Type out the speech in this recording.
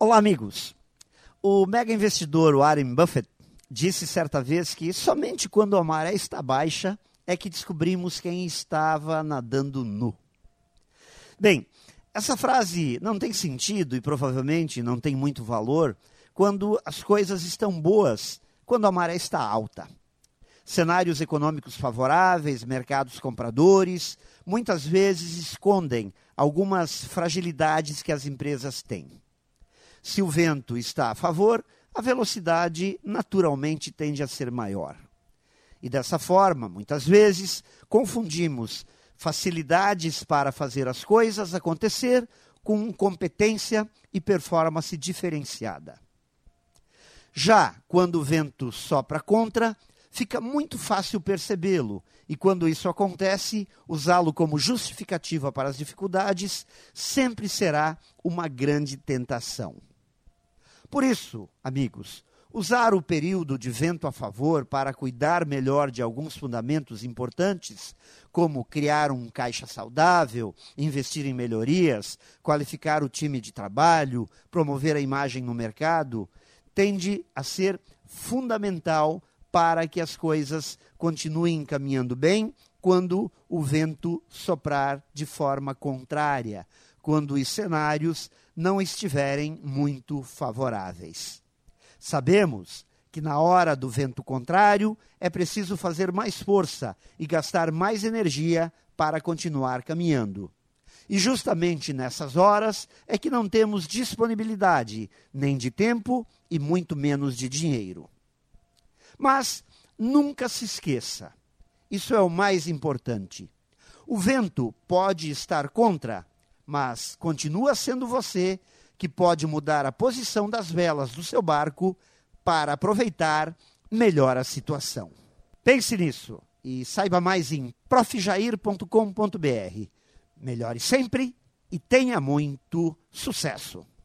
Olá, amigos. O mega investidor Warren Buffett disse certa vez que somente quando a maré está baixa é que descobrimos quem estava nadando nu. Bem, essa frase não tem sentido e provavelmente não tem muito valor quando as coisas estão boas, quando a maré está alta. Cenários econômicos favoráveis, mercados compradores, muitas vezes escondem algumas fragilidades que as empresas têm. Se o vento está a favor, a velocidade naturalmente tende a ser maior. E dessa forma, muitas vezes, confundimos facilidades para fazer as coisas acontecer com competência e performance diferenciada. Já quando o vento sopra contra, fica muito fácil percebê-lo, e quando isso acontece, usá-lo como justificativa para as dificuldades sempre será uma grande tentação. Por isso, amigos, usar o período de vento a favor para cuidar melhor de alguns fundamentos importantes, como criar um caixa saudável, investir em melhorias, qualificar o time de trabalho, promover a imagem no mercado, tende a ser fundamental para que as coisas continuem caminhando bem quando o vento soprar de forma contrária, quando os cenários não estiverem muito favoráveis. Sabemos que na hora do vento contrário é preciso fazer mais força e gastar mais energia para continuar caminhando. E justamente nessas horas é que não temos disponibilidade nem de tempo e muito menos de dinheiro. Mas nunca se esqueça, isso é o mais importante. O vento pode estar contra, mas continua sendo você que pode mudar a posição das velas do seu barco para aproveitar melhor a situação. Pense nisso e saiba mais em profjair.com.br. Melhore sempre e tenha muito sucesso.